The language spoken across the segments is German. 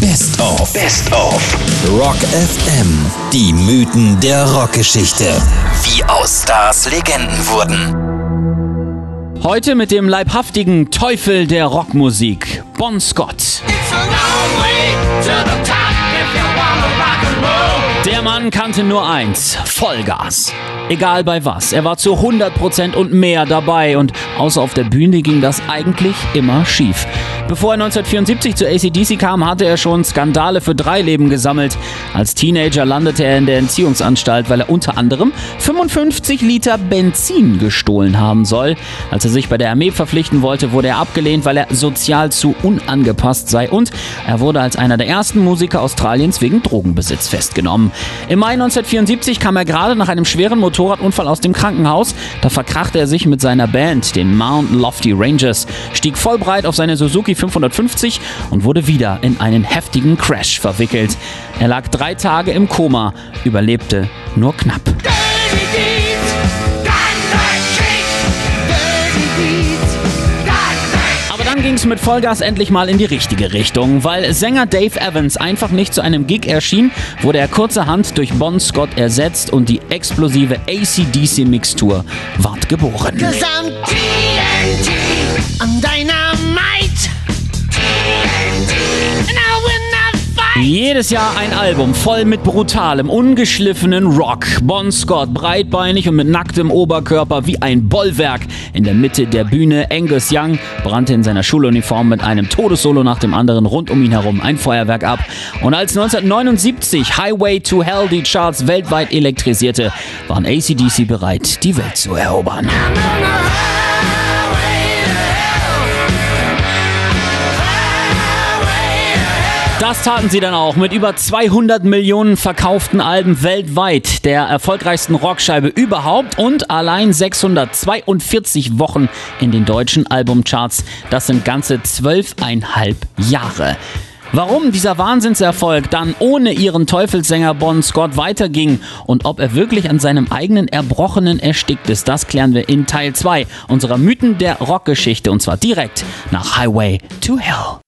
Best of. Best of. Rock FM. Die Mythen der Rockgeschichte. Wie aus Stars Legenden wurden. Heute mit dem leibhaftigen Teufel der Rockmusik, Bon Scott. Der Mann kannte nur eins, Vollgas. Egal bei was, er war zu 100% und mehr dabei und außer auf der Bühne ging das eigentlich immer schief. Bevor er 1974 zu ACDC kam, hatte er schon Skandale für drei Leben gesammelt. Als Teenager landete er in der Entziehungsanstalt, weil er unter anderem 55 Liter Benzin gestohlen haben soll. Als er sich bei der Armee verpflichten wollte, wurde er abgelehnt, weil er sozial zu unangepasst sei und er wurde als einer der ersten Musiker Australiens wegen Drogenbesitz festgenommen. Im Mai 1974 kam er gerade nach einem schweren Motorradunfall aus dem Krankenhaus. Da verkrachte er sich mit seiner Band, den Mount Lofty Rangers, stieg voll breit auf seine Suzuki 550 und wurde wieder in einen heftigen Crash verwickelt. Er lag drei Tage im Koma, überlebte nur knapp. dann ging es mit Vollgas endlich mal in die richtige Richtung. Weil Sänger Dave Evans einfach nicht zu einem Gig erschien, wurde er kurzerhand durch Bon Scott ersetzt und die explosive ACDC-Mixtur ward geboren. Jedes Jahr ein Album voll mit brutalem, ungeschliffenen Rock. Bon Scott, breitbeinig und mit nacktem Oberkörper wie ein Bollwerk. In der Mitte der Bühne Angus Young brannte in seiner Schuluniform mit einem Todessolo nach dem anderen rund um ihn herum ein Feuerwerk ab. Und als 1979 Highway to Hell die Charts weltweit elektrisierte, waren ACDC bereit, die Welt zu erobern. Das taten sie dann auch mit über 200 Millionen verkauften Alben weltweit, der erfolgreichsten Rockscheibe überhaupt und allein 642 Wochen in den deutschen Albumcharts. Das sind ganze zwölfeinhalb Jahre. Warum dieser Wahnsinnserfolg dann ohne ihren Teufelssänger Bon Scott weiterging und ob er wirklich an seinem eigenen Erbrochenen erstickt ist, das klären wir in Teil 2 unserer Mythen der Rockgeschichte und zwar direkt nach Highway to Hell.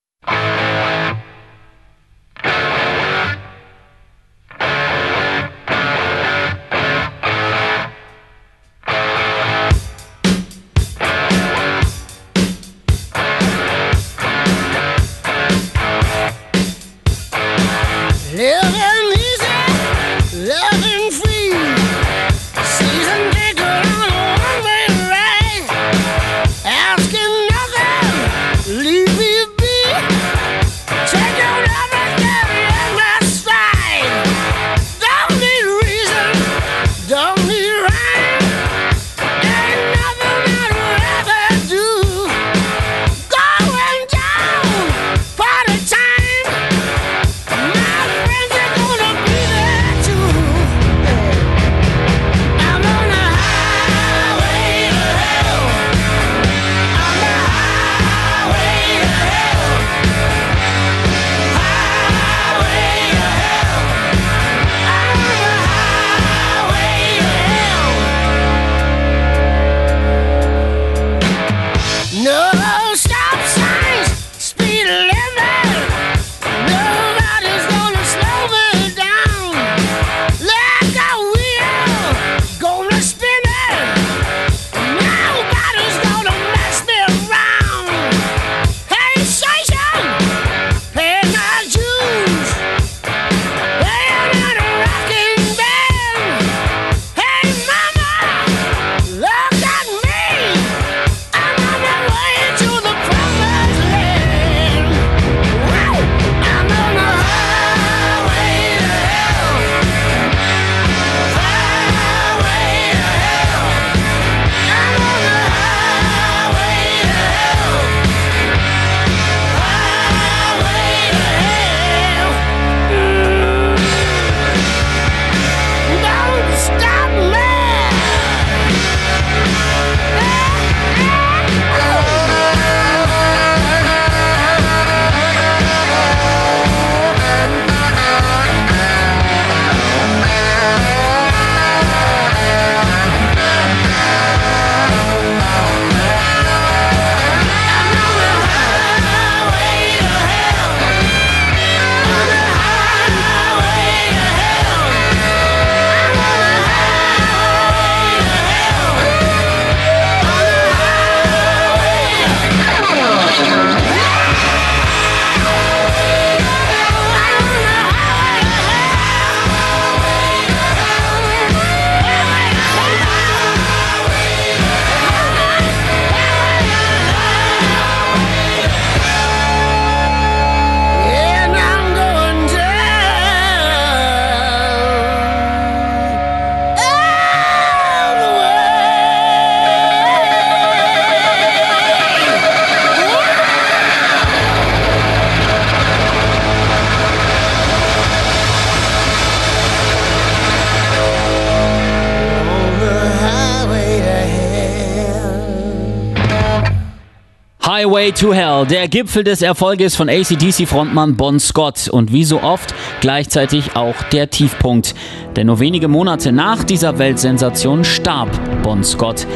Highway to Hell, der Gipfel des Erfolges von ACDC-Frontmann Bon Scott und wie so oft gleichzeitig auch der Tiefpunkt. Denn nur wenige Monate nach dieser Weltsensation starb Bon Scott.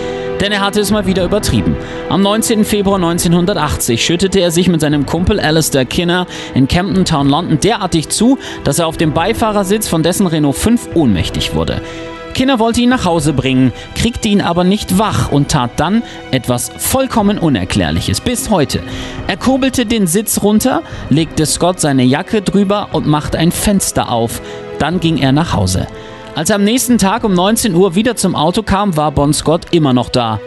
Denn er hatte es mal wieder übertrieben. Am 19. Februar 1980 schüttete er sich mit seinem Kumpel Alistair Kinner in Camden Town, London derartig zu, dass er auf dem Beifahrersitz von dessen Renault 5 ohnmächtig wurde. Kinner wollte ihn nach Hause bringen, kriegte ihn aber nicht wach und tat dann etwas vollkommen Unerklärliches bis heute. Er kurbelte den Sitz runter, legte Scott seine Jacke drüber und machte ein Fenster auf. Dann ging er nach Hause. Als er am nächsten Tag um 19 Uhr wieder zum Auto kam, war Bon Scott immer noch da.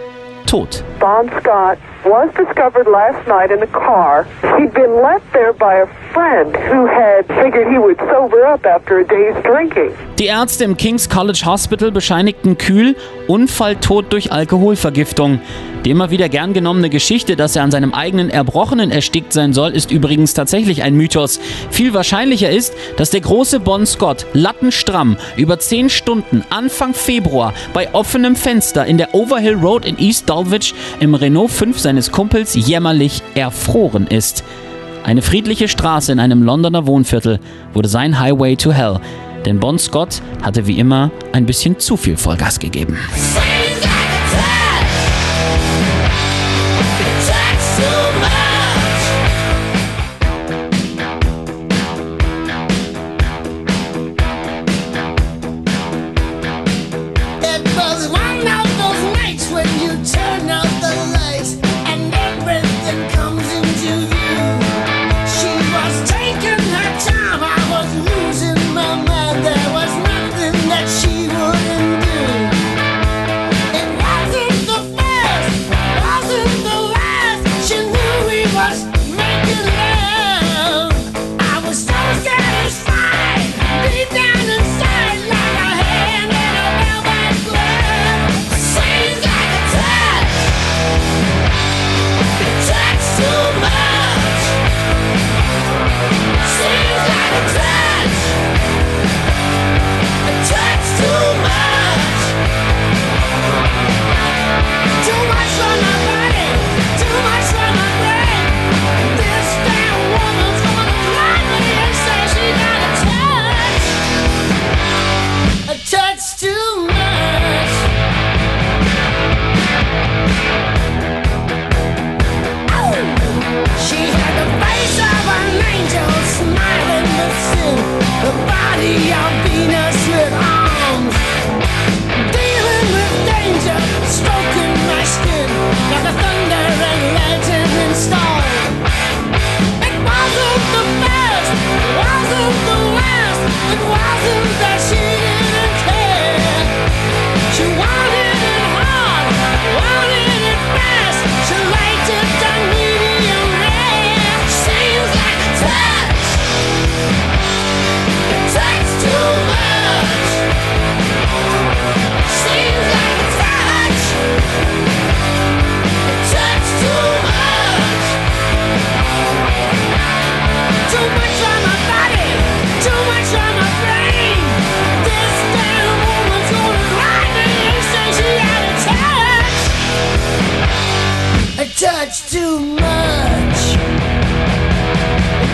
Tot. Bon Scott was discovered last night in a car. He'd been left there by a friend who had figured he would sober up after a day's drinking. Die Ärzte im King's College Hospital bescheinigten Kühl Unfalltod durch Alkoholvergiftung. Die immer wieder gern genommene Geschichte, dass er an seinem eigenen Erbrochenen erstickt sein soll, ist übrigens tatsächlich ein Mythos. Viel wahrscheinlicher ist, dass der große Bon Scott lattenstramm über 10 Stunden Anfang Februar bei offenem Fenster in der Overhill Road in East Dulwich im Renault 5 seines Kumpels jämmerlich erfroren ist. Eine friedliche Straße in einem Londoner Wohnviertel wurde sein Highway to Hell, denn Bon Scott hatte wie immer ein bisschen zu viel Vollgas gegeben.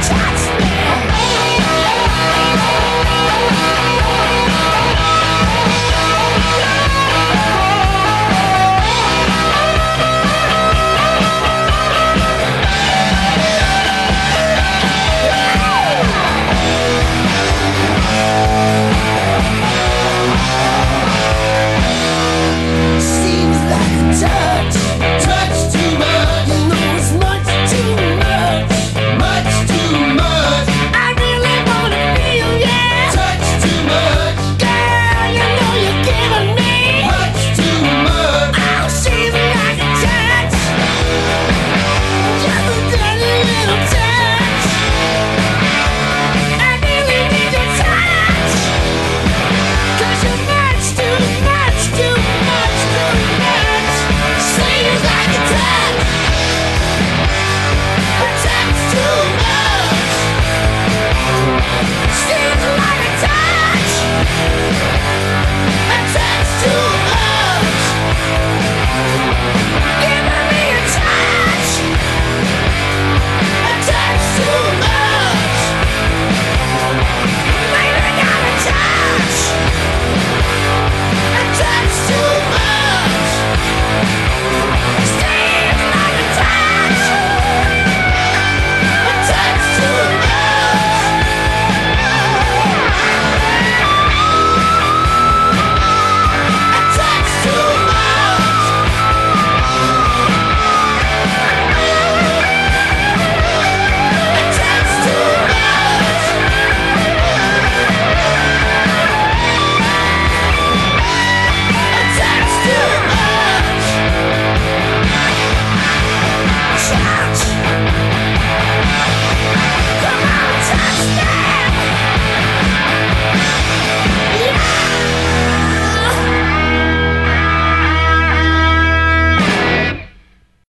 tracks.